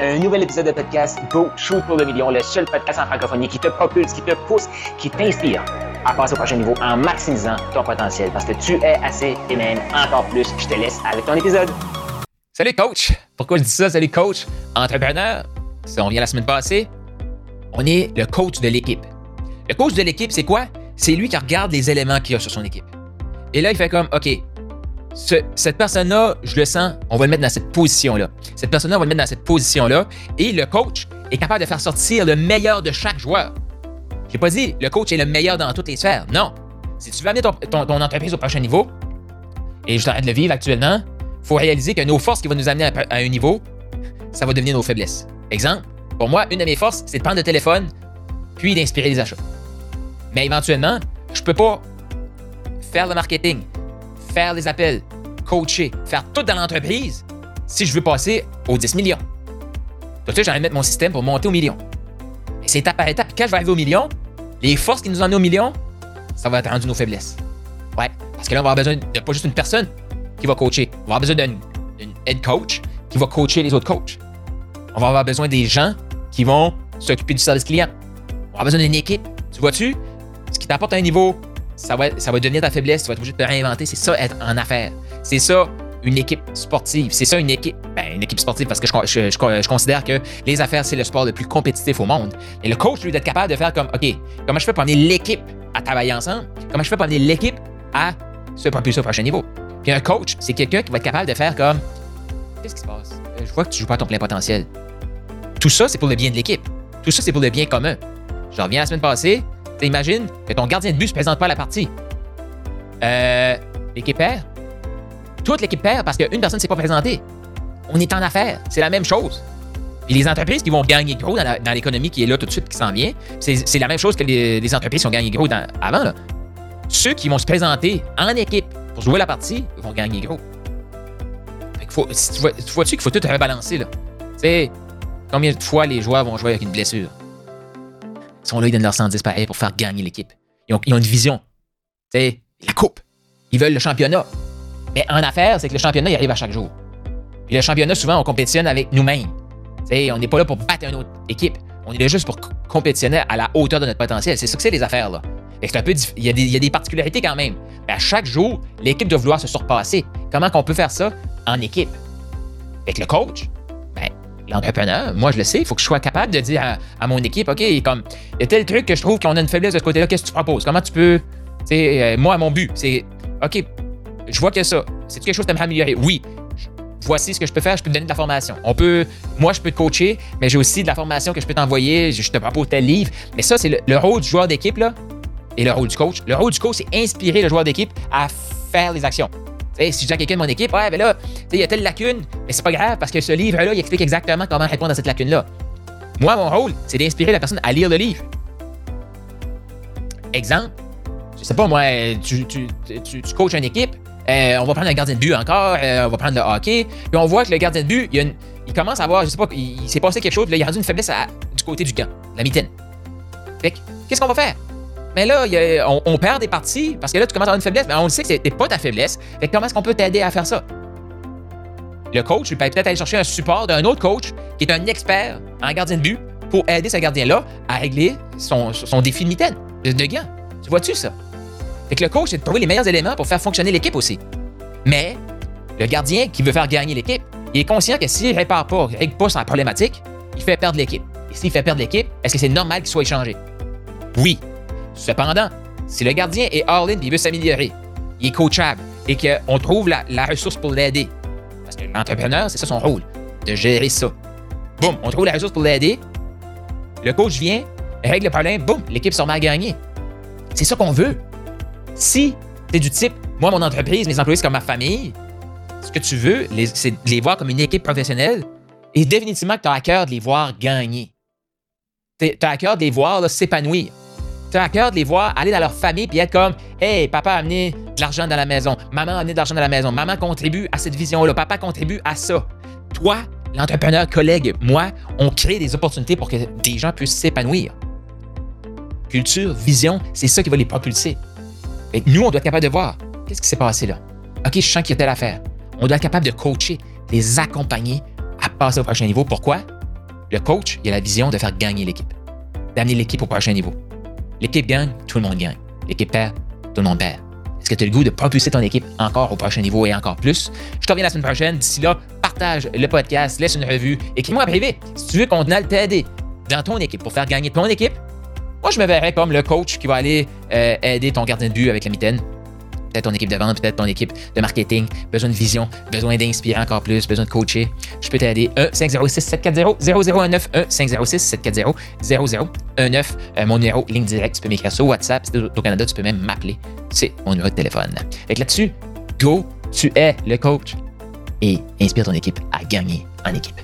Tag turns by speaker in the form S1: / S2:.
S1: Un nouvel épisode de podcast Go Shoot pour le million, le seul podcast en francophonie qui te propulse, qui te pousse, qui t'inspire à passer au prochain niveau en maximisant ton potentiel parce que tu es assez et même encore plus. Je te laisse avec ton épisode.
S2: Salut coach! Pourquoi je dis ça? Salut coach! Entrepreneur, si on vient la semaine passée, on est le coach de l'équipe. Le coach de l'équipe, c'est quoi? C'est lui qui regarde les éléments qu'il y a sur son équipe. Et là, il fait comme, OK, cette personne-là, je le sens, on va le mettre dans cette position-là. Cette personne-là, on va le mettre dans cette position-là. Et le coach est capable de faire sortir le meilleur de chaque joueur. J'ai pas dit le coach est le meilleur dans toutes les sphères. Non. Si tu veux amener ton, entreprise au prochain niveau, et je t'arrête de le vivre actuellement, il faut réaliser que nos forces qui vont nous amener à, un niveau, ça va devenir nos faiblesses. Exemple, pour moi, une de mes forces, c'est de prendre le téléphone, puis d'inspirer les achats. Mais éventuellement, je peux pas faire le marketing, faire les appels, coacher, faire tout dans l'entreprise si je veux passer aux 10 millions. De suite, j'ai mettre mon système pour monter au million. Et c'est étape par étape. Quand je vais arriver au million, les forces qui nous emmènent au million, ça va être rendu nos faiblesses. Ouais. Parce que là, on va avoir besoin de pas juste une personne qui va coacher. On va avoir besoin d'un head coach qui va coacher les autres coachs. On va avoir besoin des gens qui vont s'occuper du service client. On va avoir besoin d'une équipe. Tu vois-tu? Ce qui t'apporte un niveau ça va, ça va devenir ta faiblesse, tu vas être obligé de te réinventer. C'est ça, être en affaires. C'est ça, une équipe sportive. C'est ça, une équipe. Ben, une équipe sportive parce que je, je, considère que les affaires, c'est le sport le plus compétitif au monde. Et le coach, lui, d'être capable de faire comme, OK, comment je fais pour amener l'équipe à travailler ensemble? Comment je fais pour amener l'équipe à se propulser au prochain niveau? Puis un coach, c'est quelqu'un qui va être capable de faire comme, qu'est-ce qui se passe? Euh, je vois que tu joues pas à ton plein potentiel. Tout ça, c'est pour le bien de l'équipe. Tout ça, c'est pour le bien commun. Je reviens la semaine passée, Imagine que ton gardien de but se présente pas à la partie. Euh, l'équipe perd. Toute l'équipe perd parce qu'une personne ne s'est pas présentée. On est en affaires. C'est la même chose. Et les entreprises qui vont gagner gros dans l'économie qui est là tout de suite, qui s'en vient, c'est la même chose que les, entreprises qui ont gagné gros avant. Ceux qui vont se présenter en équipe pour jouer la partie vont gagner gros. faut, tu vois-tu qu'il faut tout rebalancer, là? Tu sais, combien de fois les joueurs vont jouer avec une blessure? Sont là, ils donnent leur 110 pareil pour faire gagner l'équipe. Ils ont, une vision. Sais, la coupe. Ils veulent le championnat. Mais en affaires, c'est que le championnat, il arrive à chaque jour. Puis le championnat, souvent, on compétitionne avec nous-mêmes. On n'est pas là pour battre une autre équipe. On est là juste pour compétitionner à la hauteur de notre potentiel. C'est ça que c'est les affaires, là. Un peu il, y a des, il y a des particularités quand même. Mais à chaque jour, l'équipe doit vouloir se surpasser. Comment qu'on peut faire ça en équipe? Avec le coach, l'entrepreneur, moi je le sais, il faut que je sois capable de dire à, mon équipe, OK, comme, il y a tel truc que je trouve qu'on a une faiblesse de ce côté-là, qu'est-ce que tu proposes? Comment tu peux, euh, moi, mon but, c'est, OK, je vois que ça, c'est quelque chose que tu améliorer? Oui, voici ce que je peux faire, je peux te donner de la formation. On peut, moi, je peux te coacher, mais j'ai aussi de la formation que je peux t'envoyer, je te propose tel livre. Mais ça, c'est le, rôle du joueur d'équipe, là, et le rôle du coach. Le rôle du coach, c'est inspirer le joueur d'équipe à faire les actions si je dis à quelqu'un de mon équipe, ouais, ben là, il y a telle lacune, mais c'est pas grave parce que ce livre-là, il explique exactement comment répondre à cette lacune-là. Moi, mon rôle, c'est d'inspirer la personne à lire le livre. Exemple, je sais pas, moi, tu, coaches une équipe, euh, on va prendre un gardien de but encore, euh, on va prendre le hockey, puis on voit que le gardien de but, il, commence à avoir, je sais pas, il, s'est passé quelque chose, il a rendu une faiblesse du côté du camp, la mitaine. Fait qu'est-ce qu'on va faire? Mais là, on, perd des parties parce que là, tu commences à avoir une faiblesse, mais on le sait que c'est pas ta faiblesse. Fait comment est-ce qu'on peut t'aider à faire ça? Le coach, il peut peut-être aller chercher un support d'un autre coach qui est un expert en gardien de but pour aider ce gardien-là à régler son, défi de mitaine, de, gants. Tu vois-tu ça? Fait que le coach, c'est de trouver les meilleurs éléments pour faire fonctionner l'équipe aussi. Mais le gardien qui veut faire gagner l'équipe, il est conscient que s'il ne répare pas, ne règle pas sa problématique, il fait perdre l'équipe. Et s'il fait perdre l'équipe, est-ce que c'est normal qu'il soit échangé? Oui, Cependant, si le gardien est all-in et il veut s'améliorer, il est coachable et qu'on trouve la, ressource pour l'aider, parce que l'entrepreneur, c'est ça son rôle, de gérer ça. Boum, on trouve la ressource pour l'aider, le coach vient, règle le problème, boum, l'équipe se remet à gagner. C'est ça qu'on veut. Si tu es du type, moi, mon entreprise, mes employés, c'est comme ma famille, ce que tu veux, c'est les voir comme une équipe professionnelle et définitivement que tu as à cœur de les voir gagner. Tu as à cœur de les voir s'épanouir tu à cœur de les voir aller dans leur famille puis être comme Hey, papa a amené de l'argent dans la maison, maman a amené de l'argent dans la maison, maman contribue à cette vision-là, papa contribue à ça. Toi, l'entrepreneur, collègue, moi, on crée des opportunités pour que des gens puissent s'épanouir. Culture, vision, c'est ça qui va les propulser. Et nous, on doit être capable de voir qu'est-ce qui s'est passé là. OK, je sens qu'il y a telle affaire. On doit être capable de coacher, les accompagner à passer au prochain niveau. Pourquoi? Le coach, il a la vision de faire gagner l'équipe, d'amener l'équipe au prochain niveau. L'équipe gagne, tout le monde gagne. L'équipe perd, tout le monde perd. Est-ce que tu as le goût de propulser ton équipe encore au prochain niveau et encore plus? Je te reviens la semaine prochaine. D'ici là, partage le podcast, laisse une revue, écris-moi privé si tu veux qu'on aille t'aider dans ton équipe pour faire gagner ton équipe. Moi, je me verrais comme le coach qui va aller euh, aider ton gardien de but avec la mitaine peut-être ton équipe de vente, peut-être ton équipe de marketing, besoin de vision, besoin d'inspirer encore plus, besoin de coacher, je peux t'aider. 1-506-740-0019, 1-506-740-0019. mon numéro, ligne direct, tu peux m'écrire sur WhatsApp. Si au Canada, tu peux même m'appeler. C'est mon numéro de téléphone. Fait là-dessus, go, tu es le coach et inspire ton équipe à gagner en équipe.